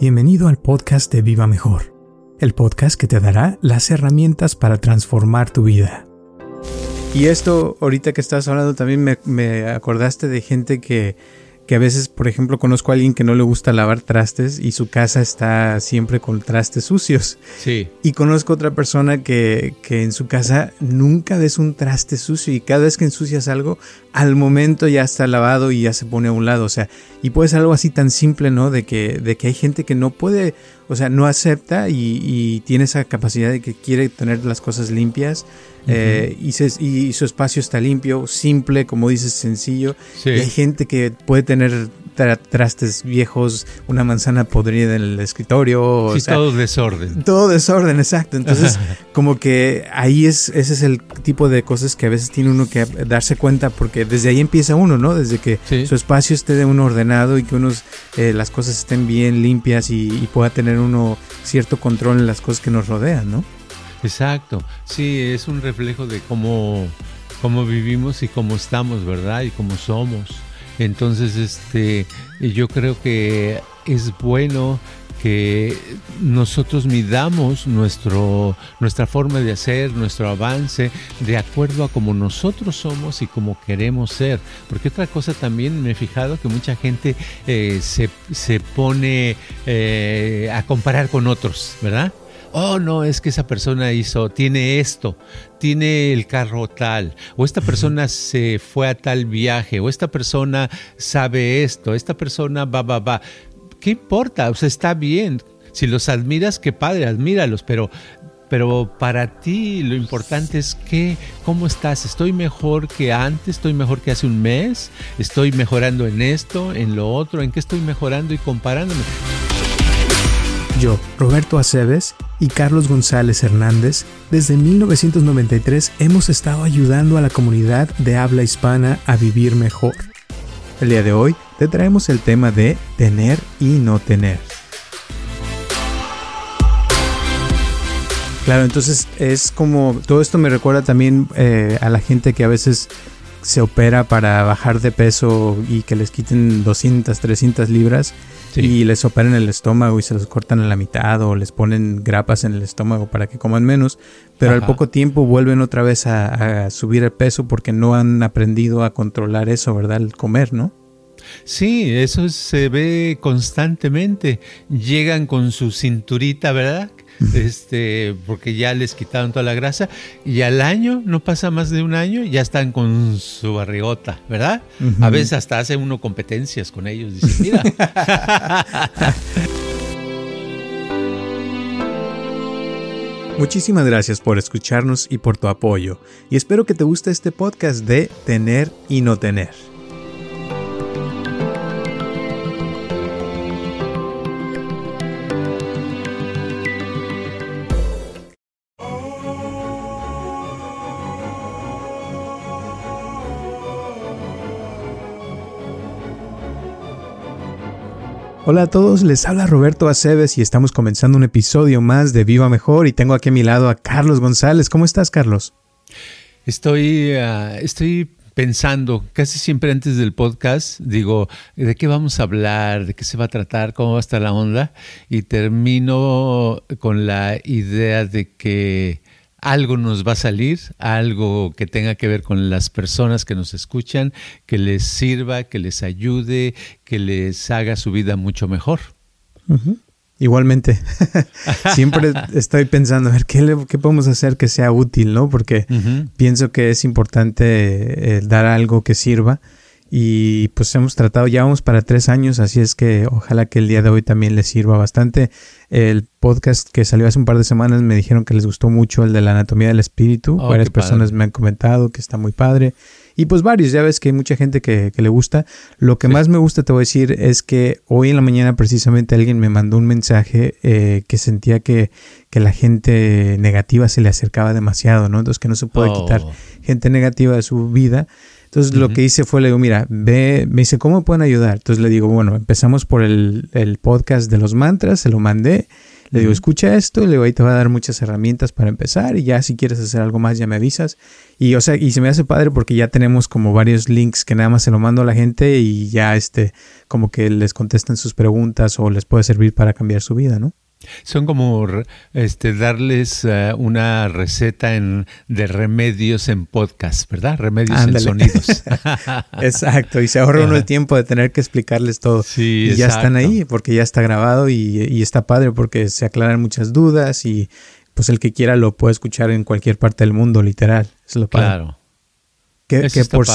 Bienvenido al podcast de Viva Mejor, el podcast que te dará las herramientas para transformar tu vida. Y esto, ahorita que estás hablando, también me, acordaste de gente que que a veces, por ejemplo, conozco a alguien que no le gusta lavar trastes y su casa está siempre con trastes sucios. Sí. Y conozco otra persona que, que en su casa nunca ves un traste sucio y cada vez que ensucias algo, al momento ya está lavado y ya se pone a un lado. O sea, y puede ser algo así tan simple, ¿no? De que, de que hay gente que no puede, o sea, no acepta y, y tiene esa capacidad de que quiere tener las cosas limpias eh, y, se, y, su espacio está limpio, simple, como dices, sencillo. Sí. Y hay gente que puede tener tra trastes viejos, una manzana podrida en el escritorio. Sí, o sea, todo desorden. todo desorden, exacto. Entonces, como que ahí es, ese es el tipo de cosas que a veces tiene uno que darse cuenta, porque desde ahí empieza uno, ¿no? Desde que Sí. su espacio esté de uno ordenado y que unos, eh, las cosas estén bien limpias y, y pueda tener uno cierto control en las cosas que nos rodean, ¿no? Exacto. Sí, es un reflejo de cómo, cómo vivimos y cómo estamos, ¿verdad? Y cómo somos. Entonces, este, yo creo que es bueno que nosotros midamos nuestro, nuestra forma de hacer, nuestro avance, de acuerdo a como nosotros somos y como queremos ser. Porque otra cosa también me he fijado que mucha gente eh, se, se pone eh, a comparar con otros, ¿verdad? Oh no, es que esa persona hizo, tiene esto, tiene el carro tal, o esta persona se fue a tal viaje, o esta persona sabe esto, esta persona va, va, va. ¿Qué importa? O sea, está bien. Si los admiras, qué padre, admíralos, pero pero para ti lo importante es que, ¿cómo estás? ¿Estoy mejor que antes? ¿Estoy mejor que hace un mes? ¿Estoy mejorando en esto, en lo otro? ¿En qué estoy mejorando y comparándome? Yo, Roberto Aceves y Carlos González Hernández, desde 1993 hemos estado ayudando a la comunidad de habla hispana a vivir mejor. El día de hoy te traemos el tema de tener y no tener. Claro, entonces es como, todo esto me recuerda también eh, a la gente que a veces se opera para bajar de peso y que les quiten 200, 300 libras Sí. y les operan el estómago y se los cortan a la mitad o les ponen grapas en el estómago para que coman menos, pero al poco tiempo vuelven otra vez a, a subir el peso porque no han aprendido a controlar eso, ¿verdad? El comer, ¿no? Sí, eso se ve constantemente. Llegan con su cinturita, ¿verdad? Este, porque ya les quitaron toda la grasa y al año, no pasa más de un año, ya están con su barrigota, ¿verdad? Ujú. A veces hasta hace uno competencias con ellos. Dice, mira. Muchísimas gracias por escucharnos y por tu apoyo, y espero que te guste este podcast de Tener y No Tener. Hola a todos, les habla Roberto Aceves y estamos comenzando un episodio más de Viva Mejor y tengo aquí a mi lado a Carlos González. ¿Cómo estás, Carlos? Estoy, ah, estoy pensando, casi siempre antes del podcast, digo, ¿de qué vamos a hablar? ¿De qué se va a tratar? ¿Cómo va a estar la onda? Y termino con la idea de que algo nos va a salir, algo que tenga que ver con las personas que nos escuchan, que les sirva, que les ayude, que les haga su vida mucho mejor. Igualmente, siempre estoy pensando, a ver, ¿qué, le- qué podemos hacer que sea útil, ¿no? Porque pienso que es importante eh, dar algo que sirva y pues hemos tratado, ya vamos para tres años, así es que ojalá que el día de hoy también les sirva bastante. El podcast que salió hace un par de semanas me dijeron que les gustó mucho el de la anatomía del espíritu. Oh, Varias padre. personas me han comentado que está muy padre. Y pues varios, ya ves que hay mucha gente que, que le gusta. Lo que Sí. más me gusta, te voy a decir, es que hoy en la mañana precisamente alguien me mandó un mensaje eh, que sentía que, que la gente negativa se le acercaba demasiado, ¿no? Entonces que no se puede Oh. quitar gente negativa de su vida. Entonces lo que hice fue, le digo, mira, ve, me dice, ¿cómo pueden ayudar? Entonces le digo, bueno, empezamos por el, el podcast de los mantras, se lo mandé. Le digo, escucha esto, y le digo, ahí te va a dar muchas herramientas para empezar y ya si quieres hacer algo más ya me avisas. Y o sea, y se me hace padre porque ya tenemos como varios links que nada más se lo mando a la gente y ya este, como que les contestan sus preguntas o les puede servir para cambiar su vida, ¿no? Son como este darles eh, una receta en, de remedios en podcast, ¿verdad? Remedios Ándale. en sonidos. Exacto, y se ahorra uno el tiempo de tener que explicarles todo. Sí, y ya están ahí porque ya está grabado y, y está padre porque se aclaran muchas dudas y pues el que quiera lo puede escuchar en cualquier parte del mundo, literal. Es lo padre. Claro. Que, que por,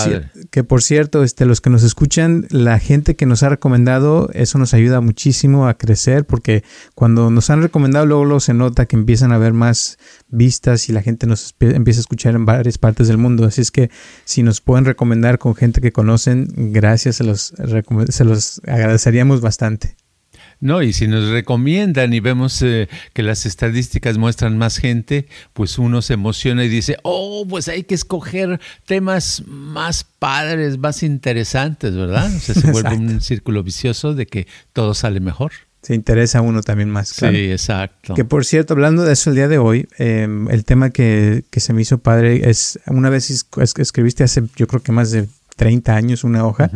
que por cierto, este, los que nos escuchan, la gente que nos ha recomendado, eso nos ayuda muchísimo a crecer porque cuando nos han recomendado luego, luego se nota que empiezan a haber más vistas y la gente nos empieza a escuchar en varias partes del mundo. Así es que si nos pueden recomendar con gente que conocen, gracias, se los, se los agradeceríamos bastante. No, y si nos recomiendan y vemos eh, que las estadísticas muestran más gente, pues uno se emociona y dice, oh, pues hay que escoger temas más padres, más interesantes, ¿verdad? O sea, se vuelve un círculo vicioso de que todo sale mejor. Se interesa a uno también más. claro. Sí, exacto. Que por cierto, hablando de eso el día de hoy, eh, el tema que, que se me hizo padre es, una vez es- es- escribiste hace yo creo que más de 30 años una hoja.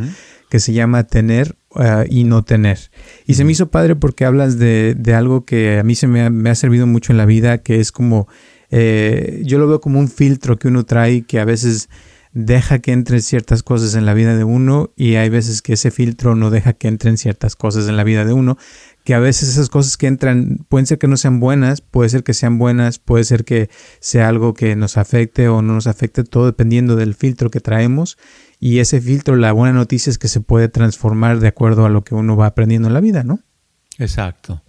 Que se llama Tener uh, y No Tener. Y se me hizo padre porque hablas de, de algo que a mí se me ha, me ha servido mucho en la vida, que es como, eh, yo lo veo como un filtro que uno trae que a veces deja que entren ciertas cosas en la vida de uno y hay veces que ese filtro no deja que entren ciertas cosas en la vida de uno que a veces esas cosas que entran pueden ser que no sean buenas, puede ser que sean buenas, puede ser que sea algo que nos afecte o no nos afecte, todo dependiendo del filtro que traemos. Y ese filtro, la buena noticia es que se puede transformar de acuerdo a lo que uno va aprendiendo en la vida, ¿no? Exacto.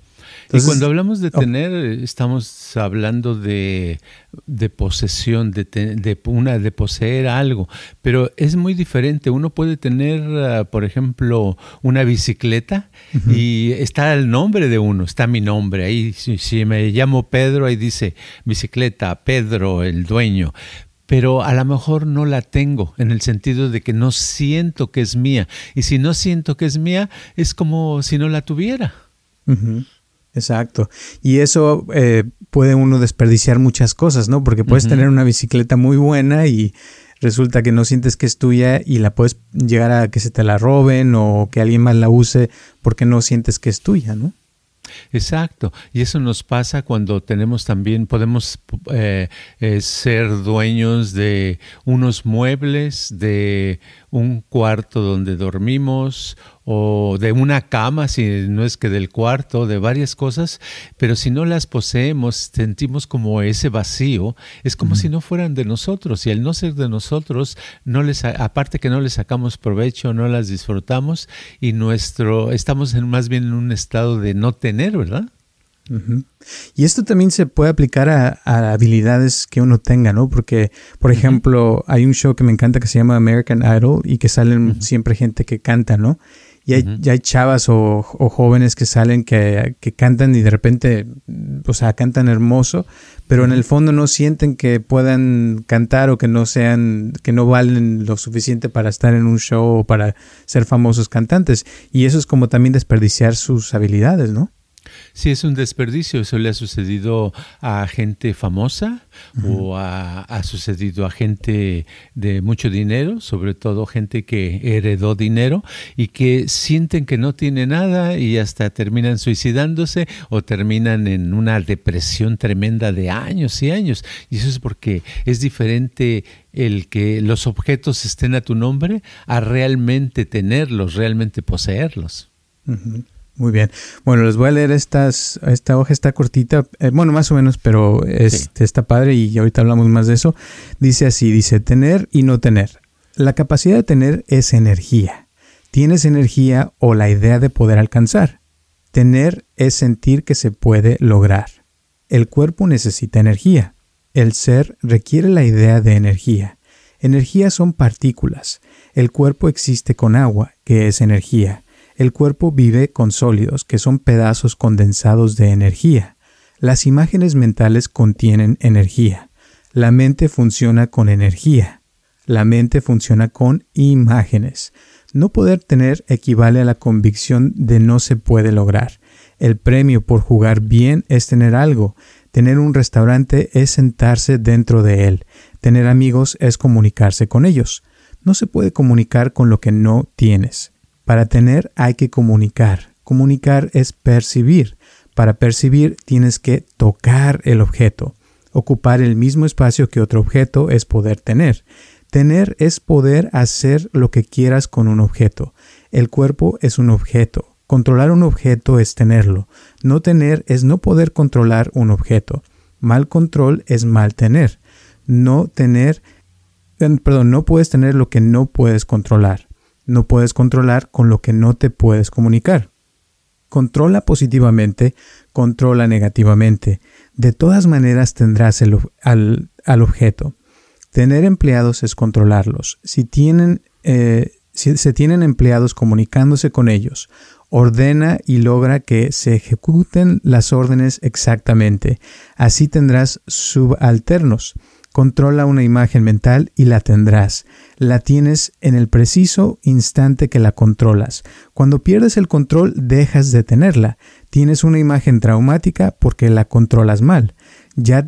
Entonces- y cuando hablamos de oh. tener, estamos hablando de, de posesión, de, te- de una, de poseer algo, pero es muy diferente. Uno puede tener, ah, por ejemplo, una bicicleta y está el nombre de uno, está mi nombre ahí. Si, si me llamo Pedro, ahí dice bicicleta, Pedro, el dueño. Pero a lo mejor no la tengo en el sentido de que no siento que es mía. Y si no siento que es mía, es como si no la tuviera. Exacto. Y eso eh, puede uno desperdiciar muchas cosas, ¿no? Porque puedes tener una bicicleta muy buena y resulta que no sientes que es tuya y la puedes llegar a que se te la roben o que alguien más la use porque no sientes que es tuya, ¿no? Exacto, y eso nos pasa cuando tenemos también, podemos eh, eh, ser dueños de unos muebles, de un cuarto donde dormimos o de una cama, si no es que del cuarto, de varias cosas, pero si no las poseemos, sentimos como ese vacío, es como si no fueran de nosotros y al no ser de nosotros, no les, aparte que no les sacamos provecho, no las disfrutamos y nuestro, estamos en, más bien en un estado de no tener, ¿verdad? Y esto también se puede aplicar a, a habilidades que uno tenga, ¿no? Porque, por ejemplo, hay un show que me encanta que se llama American Idol y que salen siempre gente que canta, ¿no? Y hay, ya hay chavas o, o jóvenes que salen que, que cantan y de repente, o sea, cantan hermoso, pero en el fondo no sienten que puedan cantar o que no sean, que no valen lo suficiente para estar en un show o para ser famosos cantantes. Y eso es como también desperdiciar sus habilidades, ¿no? Sí, es un desperdicio. Eso le ha sucedido a gente famosa o a- ha sucedido a gente de mucho dinero, sobre todo gente que heredó dinero y que sienten que no tiene nada y hasta terminan suicidándose o terminan en una depresión tremenda de años y años. Y eso es porque es diferente el que los objetos estén a tu nombre a realmente tenerlos, realmente poseerlos. Muy bien. Bueno, les voy a leer estas, esta hoja está cortita, eh, bueno, más o menos, pero está padre y ahorita hablamos más de eso. Dice así, dice tener y no tener. La capacidad de tener es energía. Tienes energía o la idea de poder alcanzar. Tener es sentir que se puede lograr. El cuerpo necesita energía. El ser requiere la idea de energía. Energía son partículas. El cuerpo existe con agua, que es energía. El cuerpo vive con sólidos, que son pedazos condensados de energía. Las imágenes mentales contienen energía. La mente funciona con energía. La mente funciona con imágenes. No poder tener equivale a la convicción de no se puede lograr. El premio por jugar bien es tener algo. Tener un restaurante es sentarse dentro de él. Tener amigos es comunicarse con ellos. No se puede comunicar con lo que no tienes. Para tener hay que comunicar. Comunicar es percibir. Para percibir tienes que tocar el objeto. Ocupar el mismo espacio que otro objeto es poder tener. Tener es poder hacer lo que quieras con un objeto. El cuerpo es un objeto. Controlar un objeto es tenerlo. No tener es no poder controlar un objeto. Mal control es mal tener. No tener, eh, perdón, no puedes tener lo que no puedes controlar. No puedes controlar con lo que no te puedes comunicar. Controla positivamente, controla negativamente. De todas maneras tendrás al, al objeto. Tener empleados es controlarlos. Si tienen, eh, si se tienen empleados comunicándose con ellos, ordena y logra que se ejecuten las órdenes exactamente. Así tendrás subalternos. Controla una imagen mental y la tendrás. La tienes en el preciso instante que la controlas. Cuando pierdes el control, dejas de tenerla. Tienes una imagen traumática porque la controlas mal. Ya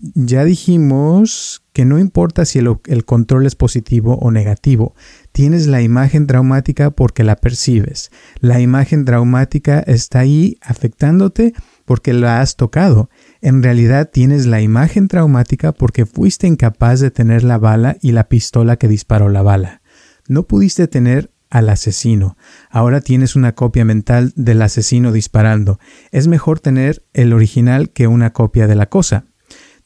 ya dijimos que no importa si el, control es positivo o negativo, tienes la imagen traumática porque la percibes. La imagen traumática está ahí afectándote porque la has tocado. En realidad tienes la imagen traumática porque fuiste incapaz de tener la bala y la pistola que disparó la bala. No pudiste tener al asesino. Ahora tienes una copia mental del asesino disparando. Es mejor tener el original que una copia de la cosa.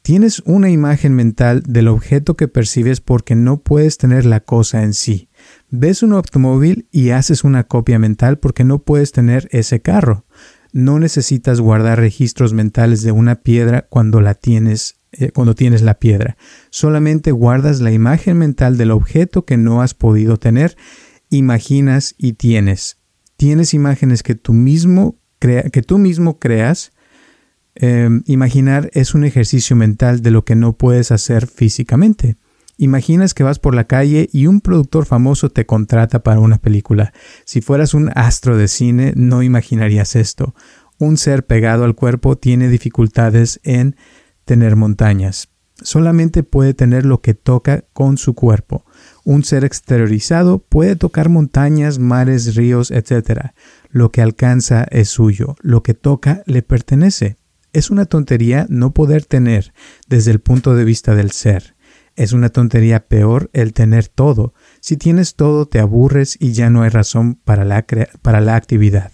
Tienes una imagen mental del objeto que percibes porque no puedes tener la cosa en sí. Ves un automóvil y haces una copia mental porque no puedes tener ese carro. No necesitas guardar registros mentales de una piedra cuando la tienes eh, cuando tienes la piedra. Solamente guardas la imagen mental del objeto que no has podido tener, imaginas y tienes. Tienes imágenes que tú mismo, que tú mismo creas Em, imaginar es un ejercicio mental de lo que no puedes hacer físicamente. Imaginas que vas por la calle y un productor famoso te contrata para una película. Si fueras un astro de cine, no imaginarías esto. Un ser pegado al cuerpo tiene dificultades en tener montañas. Solamente puede tener lo que toca con su cuerpo. Un ser exteriorizado puede tocar montañas, mares, ríos, etc. Lo que alcanza es suyo, lo que toca le pertenece. Es una tontería no poder tener desde el punto de vista del ser. Es una tontería peor el tener todo. Si tienes todo te aburres y ya no hay razón para la, para la actividad.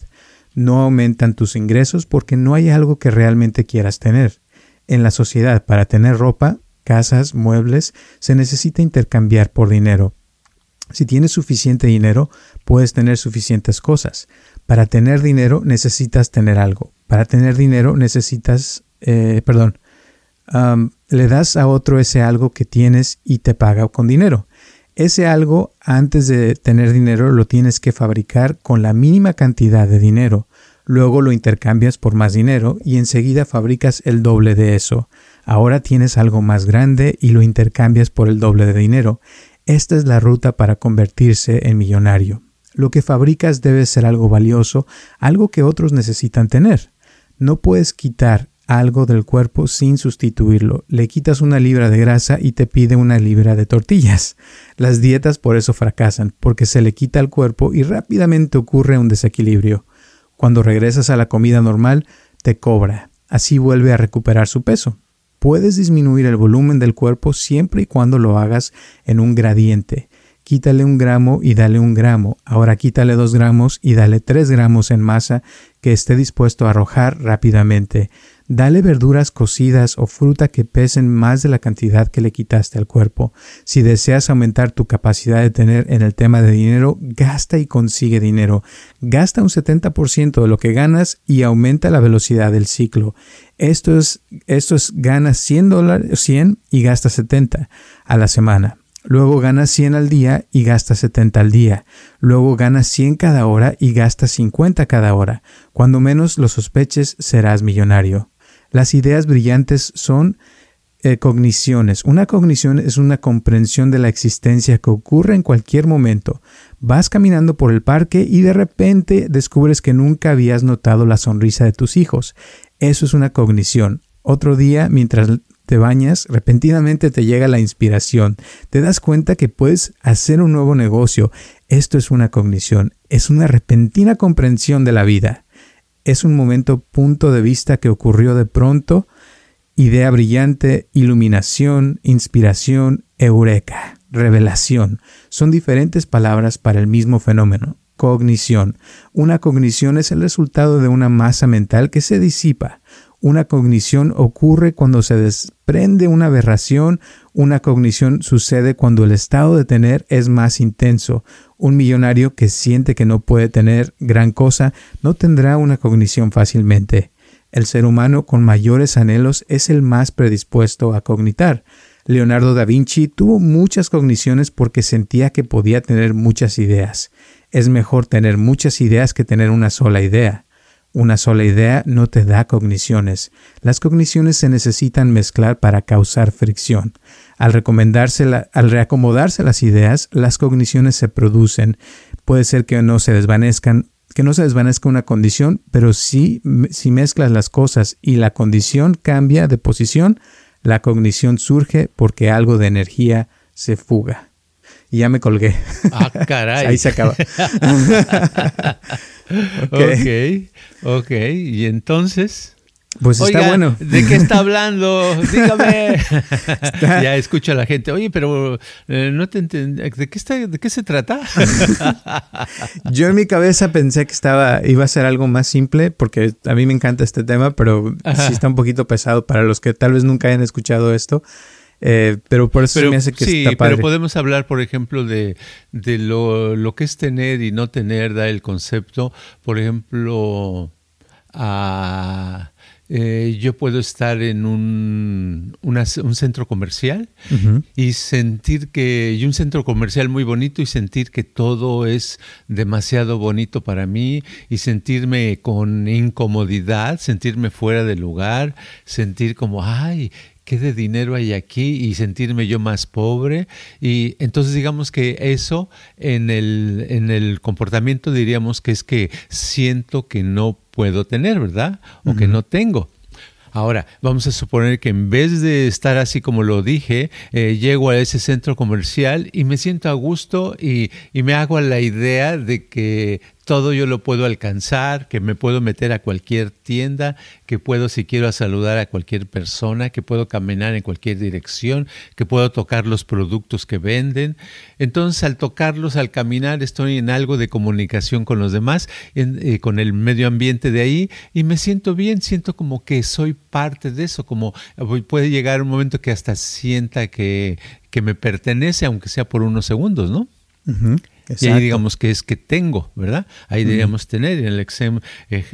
No aumentan tus ingresos porque no hay algo que realmente quieras tener. En la sociedad, para tener ropa, casas, muebles, se necesita intercambiar por dinero. Si tienes suficiente dinero, puedes tener suficientes cosas. Para tener dinero necesitas tener algo. Para tener dinero necesitas, eh, perdón, le das a otro ese algo que tienes y te paga con dinero. Ese algo, antes de tener dinero, lo tienes que fabricar con la mínima cantidad de dinero. Luego lo intercambias por más dinero y enseguida fabricas el doble de eso. Ahora tienes algo más grande y lo intercambias por el doble de dinero. Esta es la ruta para convertirse en millonario. Lo que fabricas debe ser algo valioso, algo que otros necesitan tener. No puedes quitar algo del cuerpo sin sustituirlo. Le quitas una libra de grasa y te pide una libra de tortillas. Las dietas por eso fracasan, porque se le quita al cuerpo y rápidamente ocurre un desequilibrio. Cuando regresas a la comida normal, te cobra. Así vuelve a recuperar su peso. Puedes disminuir el volumen del cuerpo siempre y cuando lo hagas en un gradiente quítale un gramo y dale un gramo. Ahora quítale dos gramos y dale tres gramos en masa que esté dispuesto a arrojar rápidamente. Dale verduras cocidas o fruta que pesen más de la cantidad que le quitaste al cuerpo. Si deseas aumentar tu capacidad de tener en el tema de dinero, gasta y consigue dinero. Gasta un 70% de lo que ganas y aumenta la velocidad del ciclo. Esto es, esto es ganas 100 dólares, 100 y gasta 70 a la semana. Luego ganas 100 al día y gastas 70 al día. Luego ganas 100 cada hora y gastas 50 cada hora. Cuando menos lo sospeches, serás millonario. Las ideas brillantes son eh, cogniciones. Una cognición es una comprensión de la existencia que ocurre en cualquier momento. Vas caminando por el parque y de repente descubres que nunca habías notado la sonrisa de tus hijos. Eso es una cognición. Otro día, mientras te bañas, repentinamente te llega la inspiración. Te das cuenta que puedes hacer un nuevo negocio. Esto es una cognición. Es una repentina comprensión de la vida es un momento punto de vista que ocurrió de pronto, idea brillante, iluminación, inspiración, eureka, revelación. Son diferentes palabras para el mismo fenómeno, cognición. Una cognición es el resultado de una masa mental que se disipa. Una cognición ocurre cuando se desprende una aberración, una cognición sucede cuando el estado de tener es más intenso. Un millonario que siente que no puede tener gran cosa no tendrá una cognición fácilmente. El ser humano con mayores anhelos es el más predispuesto a cognitar. Leonardo da Vinci tuvo muchas cogniciones porque sentía que podía tener muchas ideas. Es mejor tener muchas ideas que tener una sola idea. Una sola idea no te da cogniciones. Las cogniciones se necesitan mezclar para causar fricción. Al, recomendarse al reacomodarse las ideas, las cogniciones se producen. Puede ser que no se desvanezcan, que no se desvanezca una condición, pero si, si mezclas las cosas y la condición cambia de posición, la cognición surge porque algo de energía se fuga. Y ya me colgué. Ah, caray. Ahí se acaba. okay. ok, ok. Y entonces... Pues está bueno. ¿De qué está hablando? Dígame. Ya escucha a la gente. Oye, pero eh, no te entiendo. ¿De qué está, de qué se trata? Yo en mi cabeza pensé que estaba iba a ser algo más simple porque a mí me encanta este tema, pero sí está un poquito pesado para los que tal vez nunca hayan escuchado esto. Eh, pero por eso me hace que sí, está padre. pero podemos hablar, por ejemplo, de, de lo, lo, que es tener y no tener, da el concepto. Por ejemplo, a, eh, yo puedo estar en un, un centro comercial y sentir que, y un centro comercial muy bonito y sentir que todo es demasiado bonito para mí y sentirme con incomodidad, sentirme fuera de lugar, sentir como, ay, qué de dinero hay aquí y sentirme yo más pobre. Y entonces digamos que eso en el, en el comportamiento diríamos que es que siento que no puedo tener, ¿verdad? O que no tengo. Ahora, vamos a suponer que en vez de estar así como lo dije, eh, llego a ese centro comercial y me siento a gusto y, y me hago la idea de que todo yo lo puedo alcanzar, que me puedo meter a cualquier tienda, que puedo si quiero saludar a cualquier persona, que puedo caminar en cualquier dirección, que puedo tocar los productos que venden. Entonces al tocarlos, al caminar, estoy en algo de comunicación con los demás, eh, con el medio ambiente de ahí y me siento bien, siento como que soy parte de eso, como puede llegar un momento que hasta sienta que, que me pertenece, aunque sea por unos segundos, ¿no? Y ahí digamos que es que tengo, ¿verdad? Ahí deberíamos tener. El,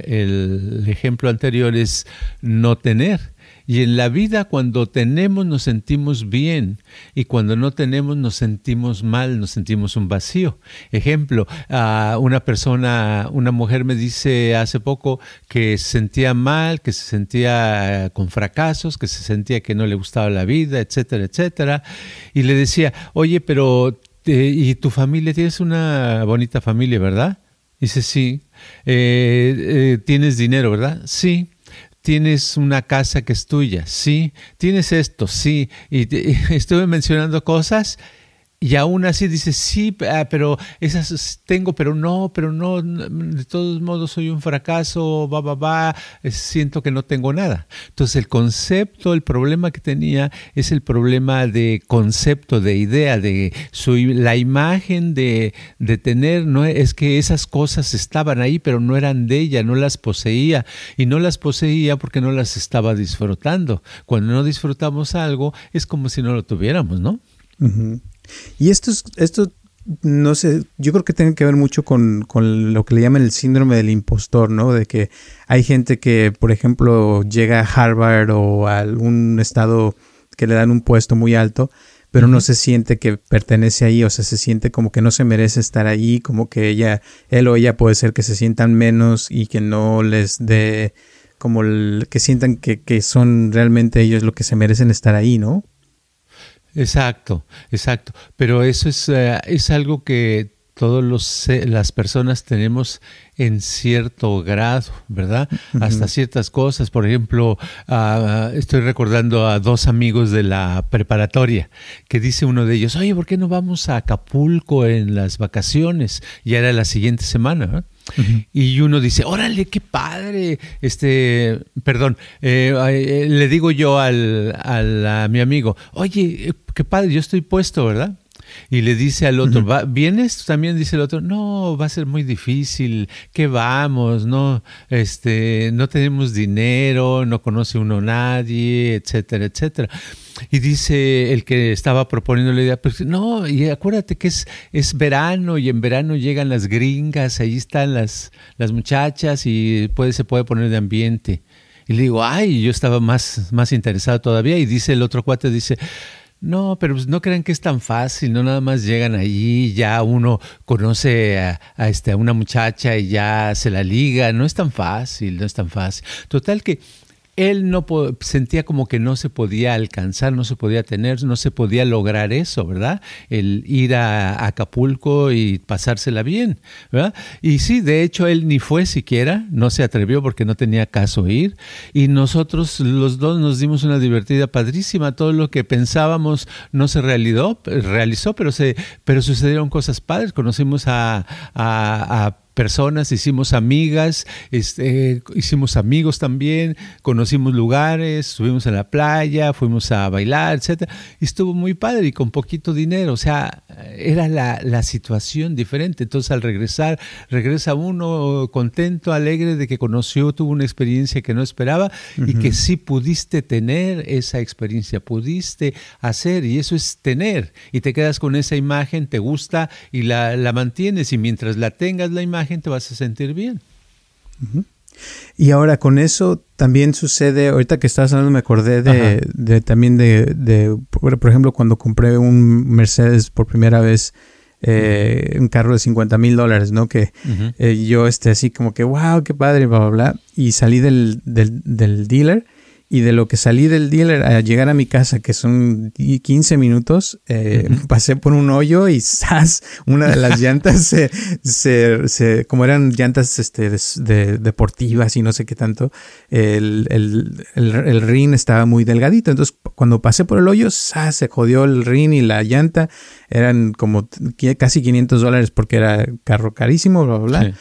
el ejemplo anterior es no tener. Y en la vida cuando tenemos nos sentimos bien y cuando no tenemos nos sentimos mal, nos sentimos un vacío. Ejemplo, una persona, una mujer me dice hace poco que se sentía mal, que se sentía con fracasos, que se sentía que no le gustaba la vida, etcétera, etcétera. Y le decía, oye, pero este, y tu familia, tienes una bonita familia, ¿verdad? Dice, sí. Eh, eh, ¿Tienes dinero, verdad? Sí. ¿Tienes una casa que es tuya? Sí. ¿Tienes esto? Sí. Y, estuve mencionando cosas y aún así dice, sí, ah, pero esas tengo, pero no, pero no, de todos modos soy un fracaso, va, va, va, siento que no tengo nada. Entonces el concepto, el problema que tenía es el problema de concepto, de idea, de su, la imagen de, de tener, no es que esas cosas estaban ahí, pero no eran de ella, no las poseía. Y no las poseía porque no las estaba disfrutando. Cuando no disfrutamos algo, es como si no lo tuviéramos, ¿no? Y esto, esto no sé, yo creo que tiene que ver mucho con, con, lo que le llaman el síndrome del impostor, ¿no? De que hay gente que, por ejemplo, llega a Harvard o a algún estado que le dan un puesto muy alto, pero no se siente que pertenece ahí, o sea, se siente como que no se merece estar ahí, como que ella, él o ella puede ser que se sientan menos y que no les dé, como que sientan que, que son realmente ellos lo que se merecen estar ahí, ¿no? Exacto, exacto. Pero eso es, eh, es algo que todos los las personas tenemos en cierto grado, ¿verdad? Hasta ciertas cosas. Por ejemplo, ah, estoy recordando a dos amigos de la preparatoria que dice uno de ellos, oye, ¿por qué no vamos a Acapulco en las vacaciones? Ya era la siguiente semana. Y uno dice, órale, qué padre. Este, perdón, eh, eh, le digo yo al, a mi amigo, oye, qué padre, yo estoy puesto, ¿verdad? Y le dice al otro, ¿vienes? También dice el otro, no, va a ser muy difícil, ¿qué vamos? No, este, no tenemos dinero, no conoce uno a nadie, etcétera, etcétera. Y dice el que estaba proponiendo la idea, pues no, y acuérdate que es, es verano y en verano llegan las gringas, ahí están las, las muchachas y puede, se puede poner de ambiente. Y le digo, ay, yo estaba más, más interesado todavía. Y dice el otro cuate, dice, no, pero pues no crean que es tan fácil, no nada más llegan allí, ya uno conoce a, este, a una muchacha y ya se la liga, no es tan fácil, no es tan fácil. Total que él no sentía como que no se podía alcanzar, no se podía tener, no se podía lograr eso, ¿verdad? El ir a Acapulco y pasársela bien, ¿verdad? Y sí, de hecho él ni fue siquiera, no se atrevió porque no tenía caso ir y nosotros los dos nos dimos una divertida padrísima, todo lo que pensábamos no se realizó, realizó pero se pero sucedieron cosas padres, conocimos a, a, a personas, hicimos amigas, este, hicimos amigos también, conocimos lugares, estuvimos en la playa, fuimos a bailar, etcétera, y estuvo muy padre y con poquito dinero, o sea, era la, la situación diferente. Entonces al regresar, regresa uno contento, alegre de que conoció, tuvo una experiencia que no esperaba y que sí pudiste tener esa experiencia, pudiste hacer, y eso es tener, y te quedas con esa imagen, te gusta y la, la mantienes, y mientras la tengas la imagen, gente vas a sentir bien. Y ahora con eso también sucede, ahorita que estabas hablando me acordé de, también de, por ejemplo, cuando compré un Mercedes por primera vez, eh, un carro de 50 mil dólares, ¿no? Que eh, yo esté así como que, wow, qué padre, bla, bla, bla. Y salí del, del, del dealer y de lo que salí del dealer a llegar a mi casa, que son 15 minutos, eh, pasé por un hoyo y ¡zas! Una de las llantas se, se, como eran llantas este, de, deportivas y no sé qué tanto, el, el, el, rin estaba muy delgadito. Entonces, cuando pasé por el hoyo, ¡zas! se jodió el rin y la llanta. Eran como casi 500 dólares porque era carro carísimo, bla, bla, bla.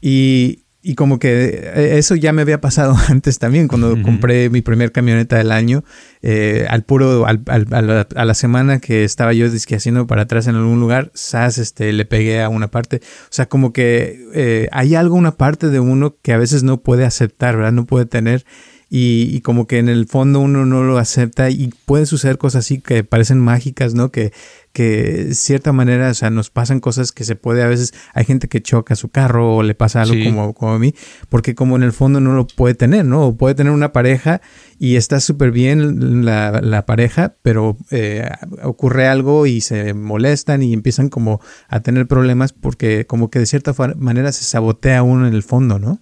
Y, y como que eh, eso ya me había pasado antes también, cuando compré mi primer camioneta del año, eh, al puro, al, a, la, semana que estaba yo disque haciendo para atrás en algún lugar, sas, este, le pegué a una parte. O sea, como que eh, hay algo, una parte de uno que a veces no puede aceptar, ¿verdad? No puede tener. Y, y, como que en el fondo uno no lo acepta y pueden suceder cosas así que parecen mágicas, ¿no? Que, que de cierta manera, o sea, nos pasan cosas que se puede a veces, hay gente que choca su carro o le pasa algo como, como a mí, porque como en el fondo no lo puede tener, ¿no? O puede tener una pareja y está súper bien la, la, pareja, pero eh, ocurre algo y se molestan y empiezan como a tener problemas porque como que de cierta manera se sabotea uno en el fondo, ¿no?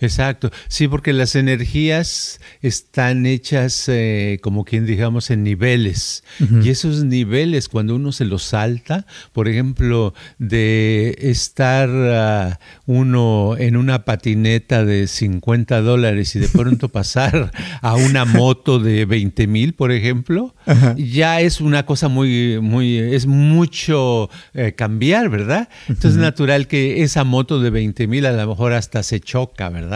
Exacto, sí, porque las energías están hechas eh, como quien digamos en niveles. Y esos niveles cuando uno se los salta, por ejemplo, de estar ah, uno en una patineta de 50 dólares y de pronto pasar a una moto de 20 mil, por ejemplo, ya es una cosa muy, muy, es mucho eh, cambiar, ¿verdad? Entonces es natural que esa moto de 20 mil a lo mejor hasta se choca, ¿verdad?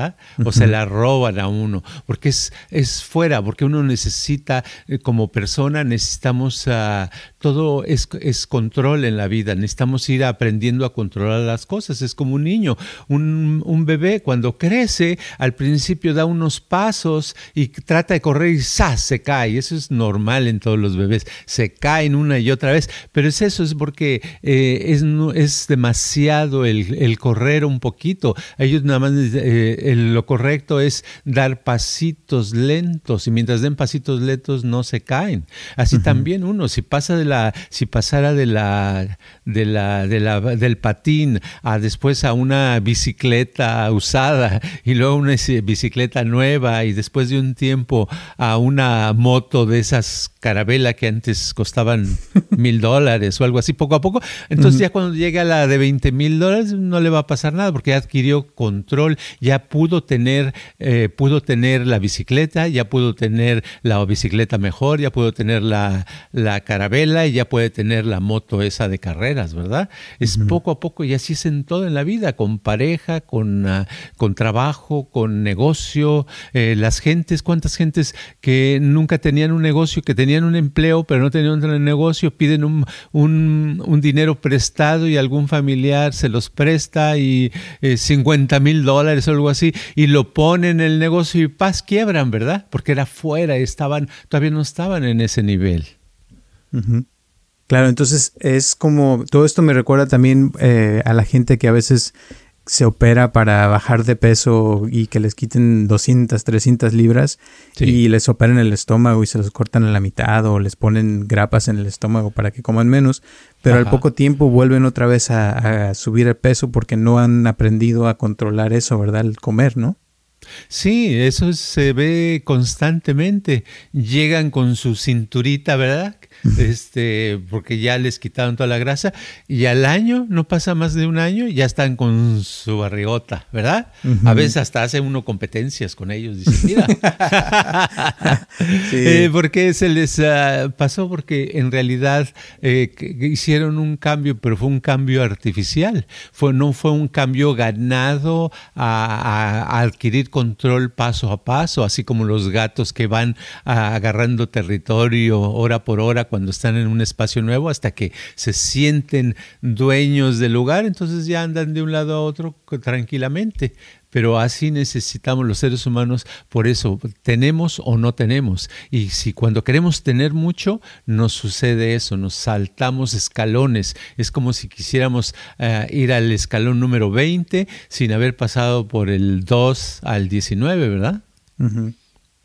O se la roban a uno, porque es, es fuera, porque uno necesita, eh, como persona, necesitamos, uh, todo es, es, control en la vida, necesitamos ir aprendiendo a controlar las cosas, es como un niño, un, un bebé cuando crece, al principio da unos pasos y trata de correr y ¡zas! se cae, eso es normal en todos los bebés, se caen una y otra vez, pero es eso, es porque eh, es, es demasiado el, el, correr un poquito, ellos nada más... Eh, lo correcto es dar pasitos lentos. Y mientras den pasitos lentos no se caen. Así también uno, si pasa de la, si pasara de la, de la, de la, del patín a después a una bicicleta usada y luego una bicicleta nueva y después de un tiempo a una moto de esas carabela que antes costaban mil dólares o algo así poco a poco, entonces ya cuando llega a la de 20 mil dólares no le va a pasar nada porque ya adquirió control, ya pudo tener, eh, pudo tener la bicicleta, ya pudo tener la bicicleta mejor, ya pudo tener la, la carabela y ya puede tener la moto esa de carreras, ¿verdad? Es poco a poco y así es en todo en la vida, con pareja, con, ah, con trabajo, con negocio, eh, las gentes, cuántas gentes que nunca tenían un negocio, que tenían un empleo, pero no tenían un negocio, piden un, un, dinero prestado y algún familiar se los presta y 50 eh, mil dólares o algo así, y lo ponen en el negocio y paz quiebran, ¿verdad? Porque era fuera, estaban, todavía no estaban en ese nivel. Claro, entonces es como, todo esto me recuerda también eh, a la gente que a veces se opera para bajar de peso y que les quiten 200, 300 libras y les operan el estómago y se los cortan a la mitad o les ponen grapas en el estómago para que coman menos, pero al poco tiempo vuelven otra vez a, a, subir el peso porque no han aprendido a controlar eso, ¿verdad? El comer, ¿no? Sí, eso se ve constantemente. Llegan con su cinturita, ¿verdad? este, porque ya les quitaron toda la grasa y al año, no pasa más de un año, ya están con su barrigota, ¿verdad? A veces hasta hace uno competencias con ellos, dicen, mira, eh, porque se les uh, pasó porque en realidad eh, hicieron un cambio, pero fue un cambio artificial, fue, no fue un cambio ganado a, a, adquirir control paso a paso, así como los gatos que van agarrando territorio hora por hora cuando están en un espacio nuevo hasta que se sienten dueños del lugar, entonces ya andan de un lado a otro tranquilamente. Pero así necesitamos los seres humanos, por eso tenemos o no tenemos. Y si cuando queremos tener mucho, nos sucede eso, nos saltamos escalones. Es como si quisiéramos uh, ir al escalón número 20 sin haber pasado por el 2 al 19, ¿verdad?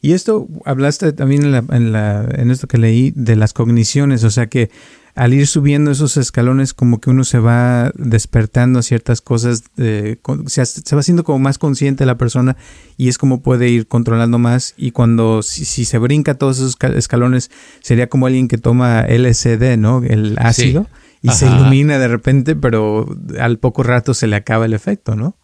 Y esto hablaste también en, la, en, la, en, esto que leí de las cogniciones, o sea que al ir subiendo esos escalones como que uno se va despertando a ciertas cosas, eh, se, se, va haciendo como más consciente la persona y es como puede ir controlando más y cuando si, si, se brinca todos esos escalones sería como alguien que toma LSD, ¿no? El ácido sí. y Ajá. se ilumina de repente, pero al poco rato se le acaba el efecto, ¿no?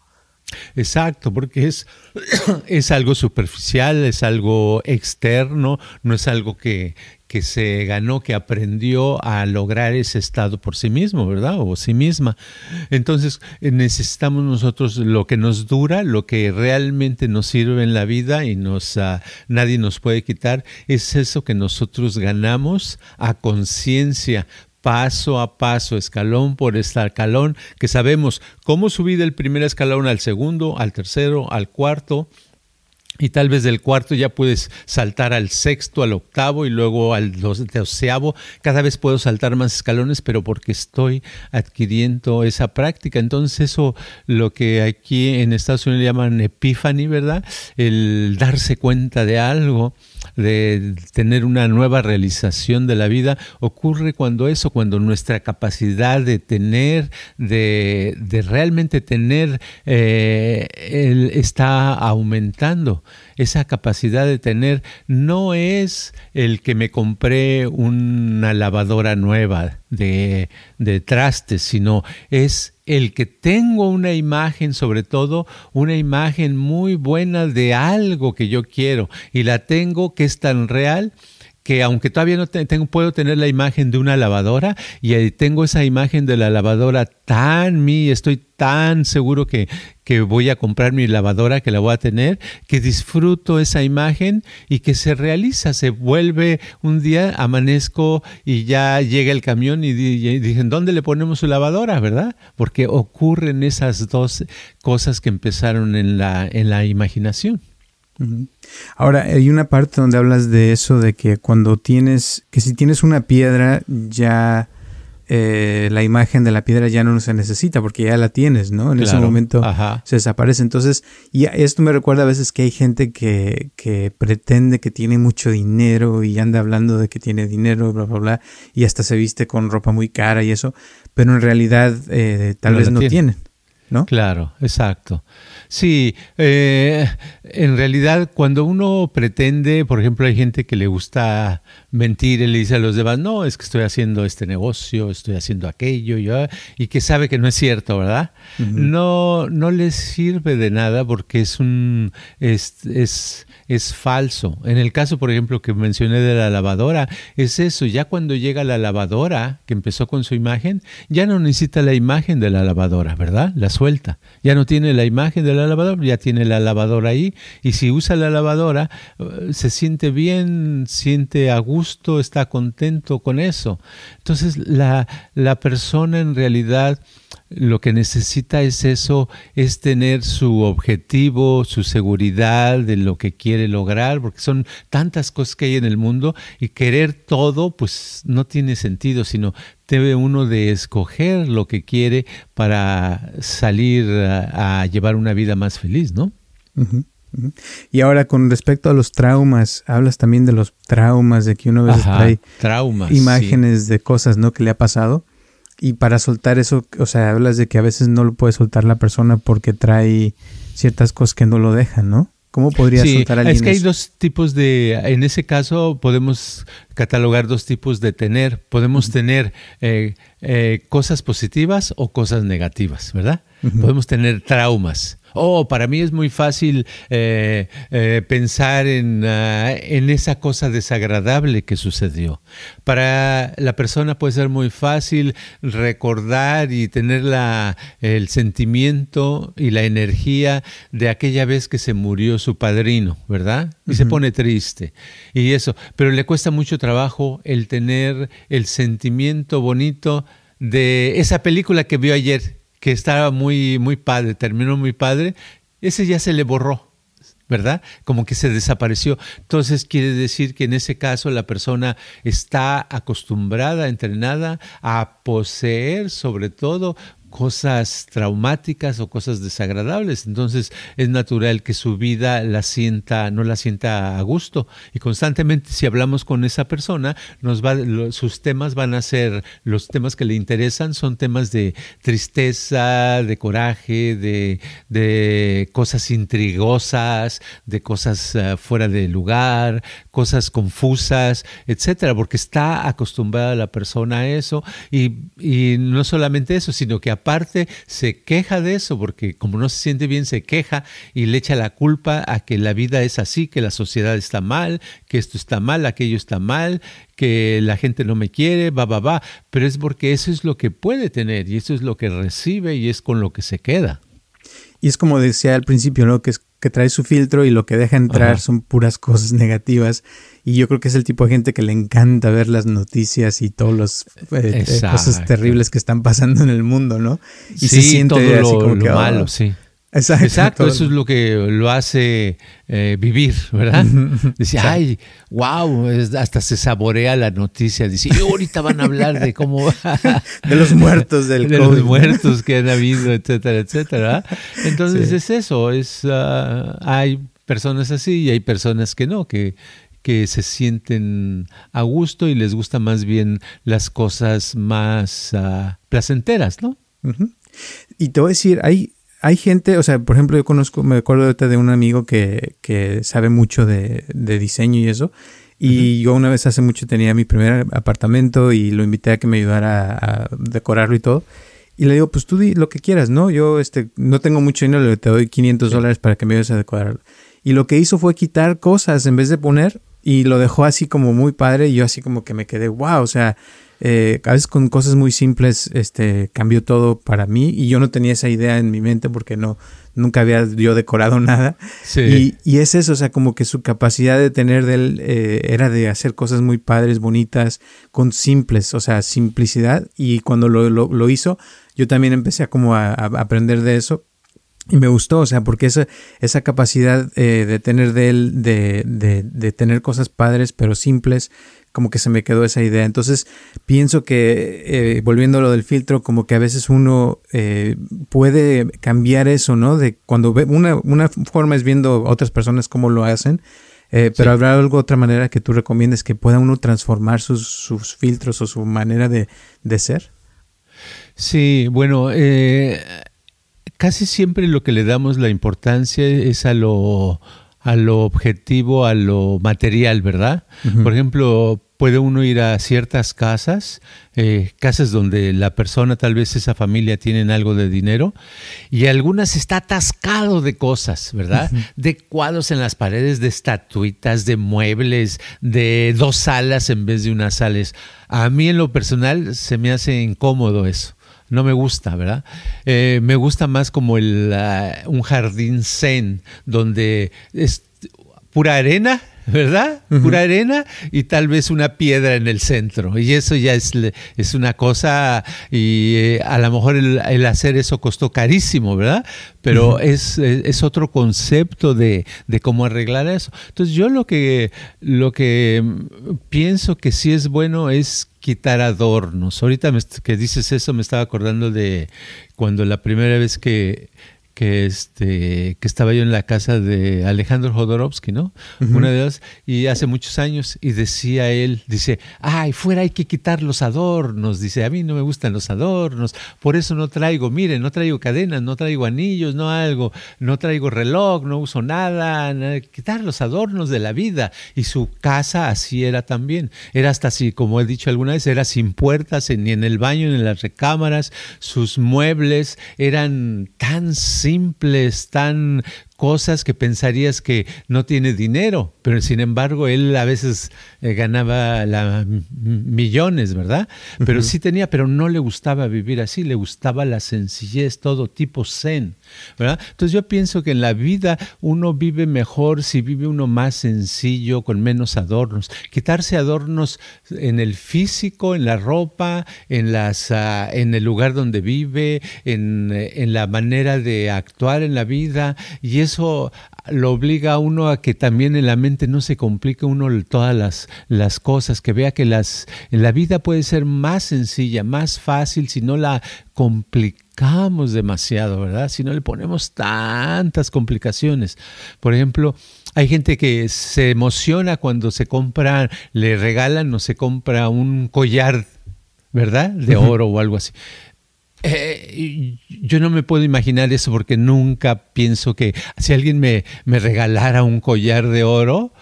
Exacto, porque es, es algo superficial, es algo externo, no es algo que, que se ganó, que aprendió a lograr ese estado por sí mismo, ¿verdad? O sí misma. Entonces necesitamos nosotros lo que nos dura, lo que realmente nos sirve en la vida y nos uh, nadie nos puede quitar, es eso que nosotros ganamos a conciencia paso a paso, escalón por escalón, que sabemos cómo subir del primer escalón al segundo, al tercero, al cuarto, y tal vez del cuarto ya puedes saltar al sexto, al octavo y luego al doceavo. Cada vez puedo saltar más escalones, pero porque estoy adquiriendo esa práctica. Entonces eso lo que aquí en Estados Unidos llaman epiphany, ¿verdad? El darse cuenta de algo de tener una nueva realización de la vida, ocurre cuando eso, cuando nuestra capacidad de tener, de, de realmente tener, eh, está aumentando. Esa capacidad de tener no es el que me compré una lavadora nueva de, de trastes, sino es el que tengo una imagen, sobre todo una imagen muy buena de algo que yo quiero y la tengo que es tan real que aunque todavía no tengo, puedo tener la imagen de una lavadora y tengo esa imagen de la lavadora tan mí, estoy tan seguro que, que voy a comprar mi lavadora, que la voy a tener, que disfruto esa imagen y que se realiza, se vuelve un día, amanezco y ya llega el camión y, dicen, ¿dónde le ponemos su lavadora? ¿Verdad? Porque ocurren esas dos cosas que empezaron en la, en la imaginación. Ahora, hay una parte donde hablas de eso, de que cuando tienes, que si tienes una piedra, ya eh, la imagen de la piedra ya no se necesita porque ya la tienes, ¿no? En ese momento se desaparece. Entonces, y esto me recuerda a veces que hay gente que, que pretende que tiene mucho dinero y anda hablando de que tiene dinero, bla, bla, bla, y hasta se viste con ropa muy cara y eso, pero en realidad eh, tal vez no tienen, ¿no? Claro, exacto. Sí, eh, en realidad cuando uno pretende, por ejemplo, hay gente que le gusta mentir y le dice a los demás, no, es que estoy haciendo este negocio, estoy haciendo aquello, y que sabe que no es cierto, ¿verdad? No, no les sirve de nada porque es un, es, es, es falso. En el caso, por ejemplo, que mencioné de la lavadora, es eso, ya cuando llega la lavadora, que empezó con su imagen, ya no necesita la imagen de la lavadora, ¿verdad? La suelta. Ya no tiene la imagen de la lavadora, ya tiene la lavadora ahí, y si usa la lavadora, eh, se siente bien, siente a gusto, está contento con eso. Entonces, la, la persona en realidad lo que necesita es eso, es tener su objetivo, su seguridad de lo que quiere lograr, porque son tantas cosas que hay en el mundo y querer todo, pues no tiene sentido, sino debe uno de escoger lo que quiere para salir a, llevar una vida más feliz, ¿no? Y ahora con respecto a los traumas, hablas también de los traumas, de que uno a veces trae traumas, imágenes de cosas, ¿no? Que le ha pasado. Y para soltar eso, o sea, hablas de que a veces no lo puede soltar la persona porque trae ciertas cosas que no lo dejan, ¿no? ¿Cómo podría soltar a alguien Es que hay dos tipos de, en ese caso podemos catalogar dos tipos de tener. Podemos tener eh, eh, cosas positivas o cosas negativas, ¿verdad? Podemos tener traumas. Oh, para mí es muy fácil eh, eh, pensar en, ah, en, esa cosa desagradable que sucedió. Para la persona puede ser muy fácil recordar y tener la, el sentimiento y la energía de aquella vez que se murió su padrino, ¿verdad? Y se pone triste. Y eso, pero le cuesta mucho trabajo el tener el sentimiento bonito de esa película que vio ayer que estaba muy, muy padre, terminó muy padre, ese ya se le borró. ¿verdad? Como que se desapareció. Entonces quiere decir que en ese caso la persona está acostumbrada, entrenada a poseer sobre todo cosas traumáticas o cosas desagradables. Entonces es natural que su vida la sienta, no la sienta a gusto. Y constantemente, si hablamos con esa persona, nos va, sus temas van a ser, los temas que le interesan son temas de tristeza, de coraje, de, de cosas intrigosas, de cosas eh, fuera de lugar, cosas confusas, etcétera, porque está acostumbrada la persona a eso. Y, y no solamente eso, sino que aparte se queja de eso, porque como no se siente bien, se queja y le echa la culpa a que la vida es así, que la sociedad está mal, que esto está mal, aquello está mal, que la gente no me quiere, va, va, va. Pero es porque eso es lo que puede tener y eso es lo que recibe y es con lo que se queda. Y es como decía al principio, ¿no? Que, es, que trae su filtro y lo que deja entrar son puras cosas negativas. Y yo creo que es el tipo de gente que le encanta ver las noticias y todas las eh, eh, cosas terribles que están pasando en el mundo, ¿no? Y se siente así como que, malo, oh". sí. Exacto, eso es lo que lo hace eh, vivir, ¿verdad? Dice, ay, wow, hasta se saborea la noticia. Dice, y ahorita van a hablar de cómo... de los muertos del De los muertos que han habido, etcétera, etcétera. Entonces es eso, es, ah, hay personas así y hay personas que no, que que se sienten a gusto y les gustan más bien las cosas más uh, placenteras, ¿no? Y te voy a decir, hay, hay gente, o sea, por ejemplo, yo conozco, me acuerdo de un amigo que, que sabe mucho de, de, diseño y eso. Y yo una vez hace mucho tenía mi primer apartamento y lo invité a que me ayudara a, decorarlo y todo. Y le digo, pues tú di lo que quieras, ¿no? Yo este, no tengo mucho dinero, te doy 500 dólares para que me ayudes a decorarlo. Y lo que hizo fue quitar cosas en vez de poner y lo dejó así como muy padre y yo así como que me quedé, wow, o sea, eh, a veces con cosas muy simples este, cambió todo para mí y yo no tenía esa idea en mi mente porque no, nunca había yo decorado nada. Y, y, es eso, o sea, como que su capacidad de tener de él eh, era de hacer cosas muy padres, bonitas, con simples, o sea, simplicidad. Y cuando lo, lo, hizo, yo también empecé a como a, aprender de eso. Y me gustó, o sea, porque esa, esa capacidad eh, de tener de él, de, de, de, tener cosas padres pero simples, como que se me quedó esa idea. Entonces pienso que, eh, volviendo a lo del filtro, como que a veces uno eh, puede cambiar eso, ¿no? De cuando ve una, una forma es viendo a otras personas cómo lo hacen, eh, pero habrá algo, otra manera que tú recomiendes que pueda uno transformar sus, sus filtros o su manera de, de ser. Sí, bueno, casi siempre lo que le damos la importancia es a lo a lo objetivo, a lo material, ¿verdad? Por ejemplo, puede uno ir a ciertas casas, eh, casas donde la persona, tal vez esa familia, tienen algo de dinero, y algunas está atascado de cosas, ¿verdad? De cuadros en las paredes, de estatuitas, de muebles, de dos salas en vez de unas salas. A mí en lo personal se me hace incómodo eso no me gusta, ¿verdad? Eh, me gusta más como el, ah, un jardín zen, donde es pura arena, ¿verdad? Pura arena y tal vez una piedra en el centro. Y eso ya es, es una cosa, y eh, a lo mejor el, hacer eso costó carísimo, ¿verdad? Pero es, es, otro concepto de, de, cómo arreglar eso. Entonces yo lo que, lo que pienso que sí es bueno es quitar adornos. Ahorita que dices eso me estaba acordando de cuando la primera vez que que este que estaba yo en la casa de Alejandro Jodorowsky, ¿no? Una de ellas y hace muchos años y decía él, dice, "Ay, fuera hay que quitar los adornos." Dice, "A mí no me gustan los adornos, por eso no traigo, miren, no traigo cadenas, no traigo anillos, no algo, no traigo reloj, no uso nada, quitar los adornos de la vida." Y su casa así era también. Era hasta así, como he dicho alguna vez, era sin puertas ni en el baño ni en las recámaras, sus muebles eran tan simples, tan cosas que pensarías que no tiene dinero, pero sin embargo él a veces eh, ganaba la, millones, ¿verdad? Pero sí tenía, pero no le gustaba vivir así, le gustaba la sencillez, todo tipo zen, ¿verdad? Entonces yo pienso que en la vida uno vive mejor si vive uno más sencillo, con menos adornos. Quitarse adornos en el físico, en la ropa, en, las, ah, en el lugar donde vive, en, en la manera de actuar en la vida y eso lo obliga a uno a que también en la mente no se complique uno todas las, las cosas, que vea que las, en la vida puede ser más sencilla, más fácil si no la complicamos demasiado, ¿verdad? Si no le ponemos tantas complicaciones. Por ejemplo, hay gente que se emociona cuando se compra, le regalan o se compra un collar, ¿verdad? De oro o algo así. Eh, yo no me puedo imaginar eso porque nunca pienso que si alguien me, me regalara un collar de oro,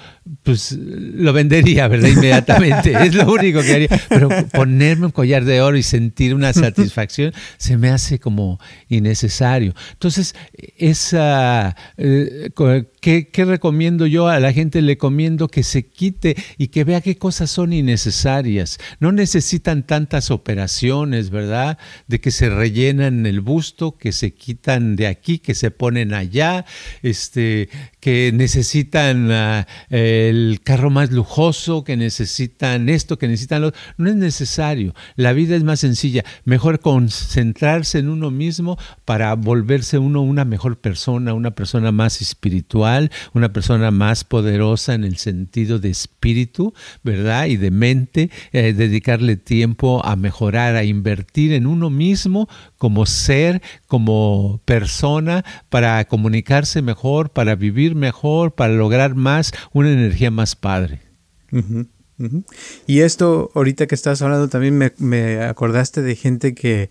pues lo vendería, ¿verdad? Inmediatamente. es lo único que haría. Pero ponerme un collar de oro y sentir una satisfacción se me hace como innecesario. Entonces, esa, eh, ¿qué, ¿qué, recomiendo yo? A la gente le recomiendo que se quite y que vea qué cosas son innecesarias. No necesitan tantas operaciones, ¿verdad? De que se rellenan el busto, que se quitan de aquí, que se ponen allá, este, que necesitan ah, el carro más lujoso, que necesitan esto, que necesitan lo No es necesario. La vida es más sencilla. Mejor concentrarse en uno mismo para volverse uno una mejor persona, una persona más espiritual, una persona más poderosa en el sentido de espíritu, ¿verdad? Y de mente. Eh, dedicarle tiempo a mejorar, a invertir en uno mismo como ser, como persona, para comunicarse mejor, para vivir mejor, para lograr más, una energía más padre. Y esto, ahorita que estás hablando, también me, me acordaste de gente que,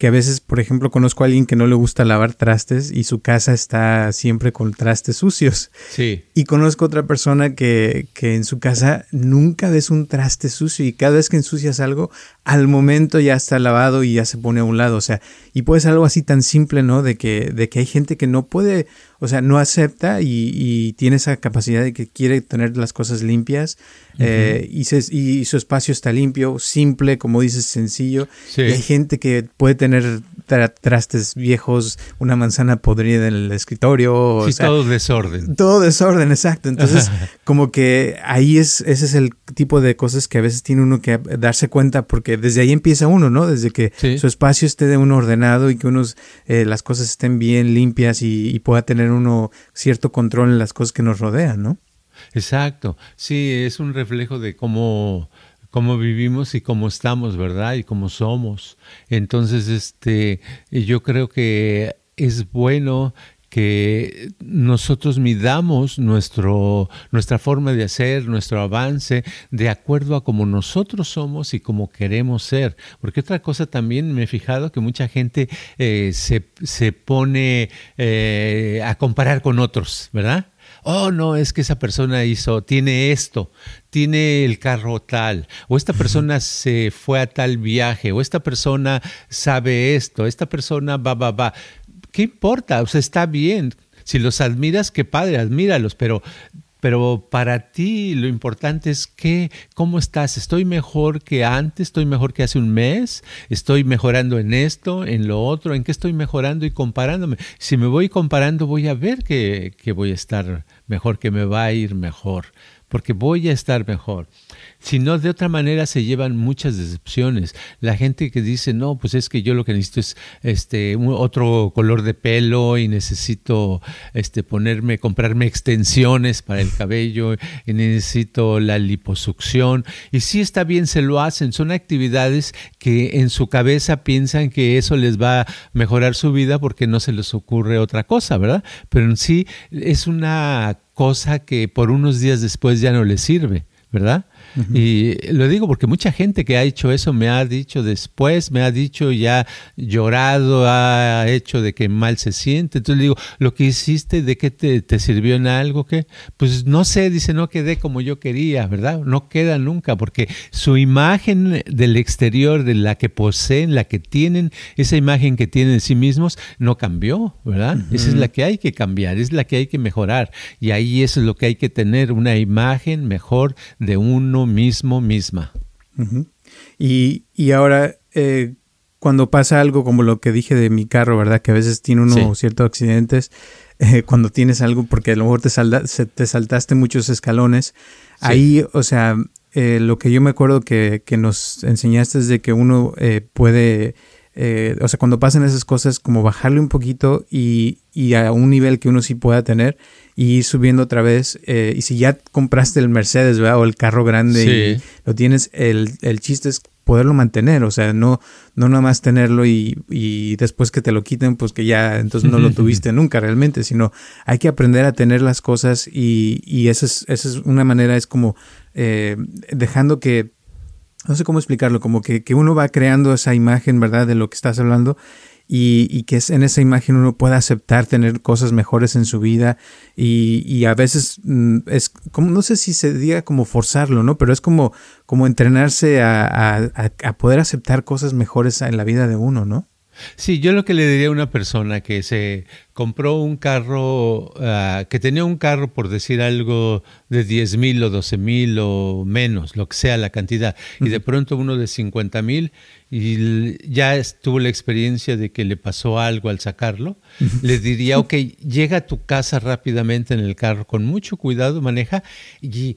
que a veces, por ejemplo, conozco a alguien que no le gusta lavar trastes y su casa está siempre con trastes sucios. Sí. Y conozco otra persona que, que en su casa nunca ves un traste sucio y cada vez que ensucias algo, al momento ya está lavado y ya se pone a un lado. O sea, y puede ser algo así tan simple, ¿no? De que, de que hay gente que no puede, o sea, no acepta y, y tiene esa capacidad de que quiere tener las cosas limpias eh, y, se, y, su espacio está limpio, simple, como dices, sencillo. Sí. Y hay gente que puede tener tra- trastes viejos, una manzana podrida en el escritorio. O Sí, sea, todo desorden. todo desorden, exacto. Entonces, como que ahí es, ese es el tipo de cosas que a veces tiene uno que darse cuenta, porque desde ahí empieza uno, ¿no? Desde que Sí. su espacio esté de uno ordenado y que unos, eh, las cosas estén bien limpias y, y pueda tener uno cierto control en las cosas que nos rodean, ¿no? Exacto. Sí, es un reflejo de cómo, cómo vivimos y cómo estamos, ¿verdad? Y cómo somos. Entonces, este, yo creo que es bueno que nosotros midamos nuestro, nuestra forma de hacer, nuestro avance, de acuerdo a cómo nosotros somos y cómo queremos ser. Porque otra cosa también me he fijado que mucha gente eh, se, se pone eh, a comparar con otros, ¿verdad? Oh, no, es que esa persona hizo, tiene esto, tiene el carro tal, o esta persona se fue a tal viaje, o esta persona sabe esto, esta persona va, va, va. ¿Qué importa? O sea, está bien. Si los admiras, qué padre, admíralos, pero pero para ti lo importante es que, ¿cómo estás? ¿Estoy mejor que antes? ¿Estoy mejor que hace un mes? ¿Estoy mejorando en esto, en lo otro? ¿En qué estoy mejorando y comparándome? Si me voy comparando, voy a ver que, que voy a estar mejor, que me va a ir mejor, porque voy a estar mejor. Si no, de otra manera se llevan muchas decepciones. La gente que dice, no, pues es que yo lo que necesito es este otro color de pelo y necesito este ponerme, comprarme extensiones para el cabello y necesito la liposucción. Y sí está bien, se lo hacen. Son actividades que en su cabeza piensan que eso les va a mejorar su vida porque no se les ocurre otra cosa, ¿verdad? Pero en sí es una cosa que por unos días después ya no les sirve, ¿verdad? Y lo digo porque mucha gente que ha hecho eso me ha dicho después, me ha dicho ya llorado, ha hecho de que mal se siente. Entonces le digo, lo que hiciste, ¿de qué te, te sirvió en algo? ¿Qué? Pues no sé, dice, no quedé como yo quería, ¿verdad? No queda nunca porque su imagen del exterior, de la que poseen, la que tienen, esa imagen que tienen de sí mismos, no cambió, ¿verdad? Esa es la que hay que cambiar, es la que hay que mejorar. Y ahí eso es lo que hay que tener, una imagen mejor de uno mismo misma. Y, y ahora, eh, cuando pasa algo como lo que dije de mi carro, ¿verdad? Que a veces tiene uno Sí. ciertos accidentes, eh, cuando tienes algo, porque a lo mejor te, salda- se- te saltaste muchos escalones, ahí, o sea, eh, lo que yo me acuerdo que, que nos enseñaste es de que uno puede, eh, o sea, cuando pasan esas cosas, como bajarle un poquito y, y a un nivel que uno sí pueda tener y ir subiendo otra vez. eh, y si ya compraste el Mercedes, ¿verdad? O el carro grande y Sí. lo tienes, el, el chiste es poderlo mantener, o sea, no, no nada más tenerlo y, y después que te lo quiten, pues que ya entonces no lo tuviste nunca realmente, sino hay que aprender a tener las cosas y, y esa, es, esa es una manera, es como eh, dejando que, no sé cómo explicarlo, como que, que uno va creando esa imagen, ¿verdad? De lo que estás hablando y, y que es en esa imagen uno pueda aceptar tener cosas mejores en su vida y, y a veces mm, es como, no sé si se diga como forzarlo, ¿no? Pero es como, como entrenarse a, a, a- a poder aceptar cosas mejores en la vida de uno, ¿no? Sí, yo lo que le diría a una persona que se compró un carro, ah, que tenía un carro, por decir algo, de 10 mil o 12 mil o menos, lo que sea la cantidad, y de pronto uno de 50 mil, y ya tuvo la experiencia de que le pasó algo al sacarlo, le diría, ok, llega a tu casa rápidamente en el carro, con mucho cuidado, maneja, y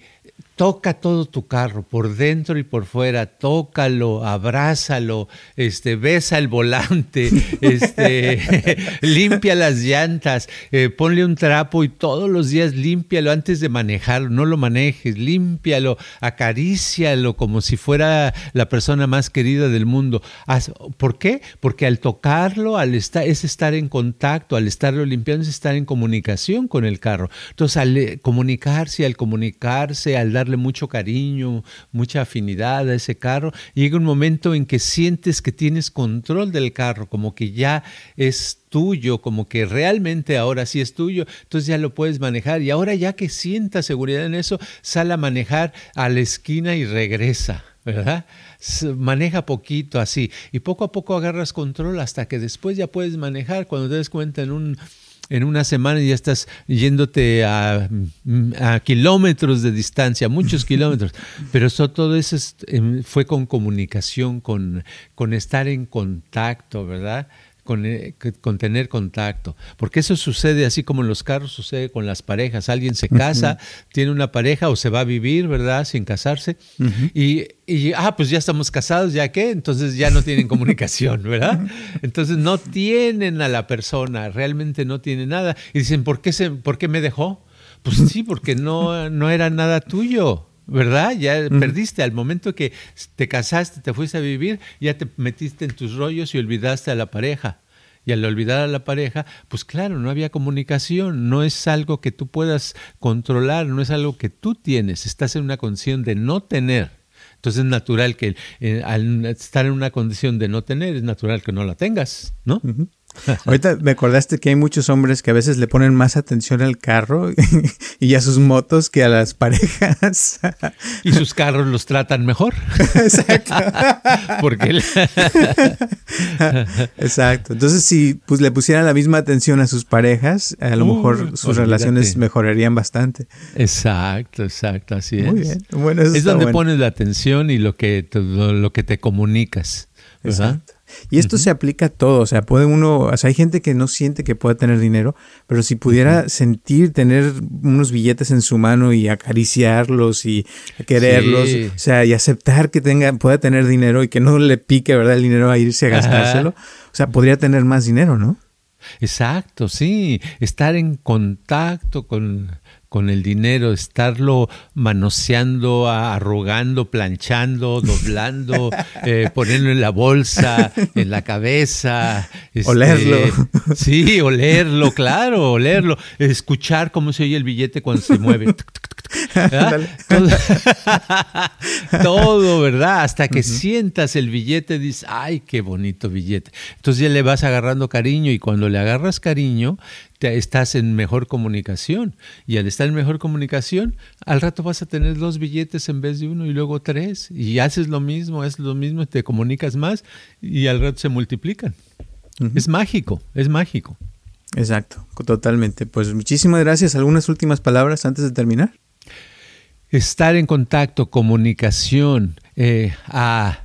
toca todo tu carro, por dentro y por fuera, tócalo, abrázalo, este, besa el volante, este, limpia las llantas, eh, ponle un trapo y todos los días límpialo antes de manejarlo, no lo manejes, límpialo, acarícialo como si fuera la persona más querida del mundo. ¿Por qué? Porque al tocarlo, al estar, es estar en contacto, al estarlo limpiando, es estar en comunicación con el carro. Entonces, al eh, comunicarse, al comunicarse, al dar darle mucho cariño, mucha afinidad a ese carro. llega un momento en que sientes que tienes control del carro, como que ya es tuyo, como que realmente ahora sí es tuyo, entonces ya lo puedes manejar. Y ahora ya que sientas seguridad en eso, sale a manejar a la esquina y regresa. ¿verdad? Maneja poquito así y poco a poco agarras control hasta que después ya puedes manejar cuando te des cuenta en un en una semana ya estás yéndote a, a kilómetros de distancia, muchos kilómetros, pero eso, todo eso em, fue con comunicación, con, con estar en contacto, ¿verdad? Eh, con, tener contacto. Porque eso sucede así como en los carros, sucede con las parejas. Alguien se casa, tiene una pareja o se va a vivir, ¿verdad? Sin casarse. y, y, ah, pues ya estamos casados, ¿ya qué? Entonces ya no tienen comunicación, ¿verdad? Entonces no tienen a la persona, realmente no tienen nada. Y dicen, ¿por qué, se, ¿por qué me dejó? Pues sí, porque no, no era nada tuyo. ¿Verdad? Ya perdiste al momento que te casaste, te fuiste a vivir, ya te metiste en tus rollos y olvidaste a la pareja. Y al olvidar a la pareja, pues claro, no había comunicación, no es algo que tú puedas controlar, no es algo que tú tienes, estás en una condición de no tener. Entonces es natural que eh, al estar en una condición de no tener, es natural que no la tengas, ¿no? Ahorita me acordaste que hay muchos hombres que a veces le ponen más atención al carro y a sus motos que a las parejas. Y sus carros los tratan mejor. Exacto. Porque Exacto. Entonces, si pues, le pusieran la misma atención a sus parejas, a lo mejor sus relaciones mejorarían bastante. Exacto, exacto, así es. Muy bien. Bueno, es donde pones la atención y lo que, lo, que te comunicas. Exacto. Y esto se aplica a todo, o sea, puede uno, o sea, hay gente que no siente que pueda tener dinero, pero si pudiera sentir tener unos billetes en su mano y acariciarlos y quererlos, o sea, y aceptar que tenga, pueda tener dinero y que no le pique, ¿verdad? El dinero a irse a gastárselo, o sea, podría tener más dinero, ¿no? Exacto, sí, estar en contacto con con el dinero, estarlo manoseando, arrugando, planchando, doblando, eh, ponerlo en la bolsa, en la cabeza. Este, olerlo. Sí, olerlo, claro, olerlo. Escuchar cómo se oye el billete cuando se mueve. Todo, ¿verdad? Hasta que sientas el billete, dices, ay, qué bonito billete. Entonces ya le vas agarrando cariño y cuando le agarras cariño, estás en mejor comunicación. Y al estar en mejor comunicación, al rato vas a tener dos billetes en vez de uno y luego tres. Y haces lo mismo, es lo mismo, te comunicas más y al rato se multiplican. Es mágico, es mágico. Exacto, totalmente. Pues muchísimas gracias. ¿Algunas últimas palabras antes de terminar? Estar en contacto, comunicación, eh, a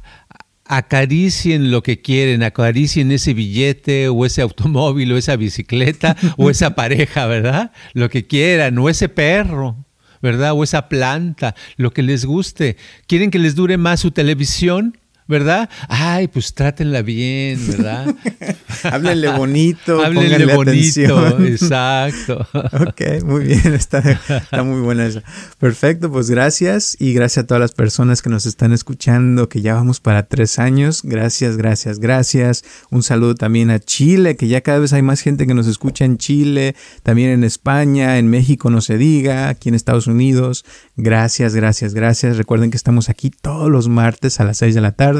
acaricien lo que quieren, acaricien ese billete o ese automóvil o esa bicicleta o esa pareja, ¿verdad? Lo que quieran, o ese perro, ¿verdad? O esa planta, lo que les guste. ¿Quieren que les dure más su televisión? ¿Verdad? Ay, pues trátenla bien, ¿verdad? Háblenle bonito. Háblenle bonito, exacto. ok, muy bien, está, está muy buena esa. Perfecto, pues gracias y gracias a todas las personas que nos están escuchando, que ya vamos para tres años. Gracias, gracias, gracias. Un saludo también a Chile, que ya cada vez hay más gente que nos escucha en Chile, también en España, en México no se diga, aquí en Estados Unidos. Gracias, gracias, gracias. Recuerden que estamos aquí todos los martes a las seis de la tarde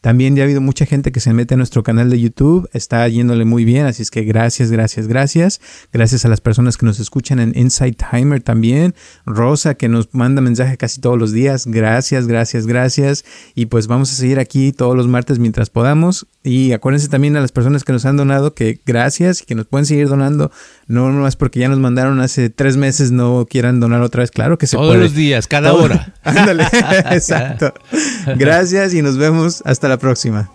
también ya ha habido mucha gente que se mete a nuestro canal de YouTube, está yéndole muy bien, así es que gracias, gracias, gracias. Gracias a las personas que nos escuchan en Inside Timer también. Rosa que nos manda mensaje casi todos los días. Gracias, gracias, gracias. Y pues vamos a seguir aquí todos los martes mientras podamos. Y acuérdense también a las personas que nos han donado que gracias y que nos pueden seguir donando. No más porque ya nos mandaron hace tres meses, no quieran donar otra vez. Claro que se Todos los días, cada hora. Ándale, exacto. Gracias y nos vemos. Hasta la próxima.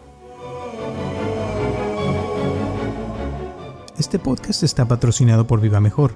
Este podcast está patrocinado por Viva Mejor.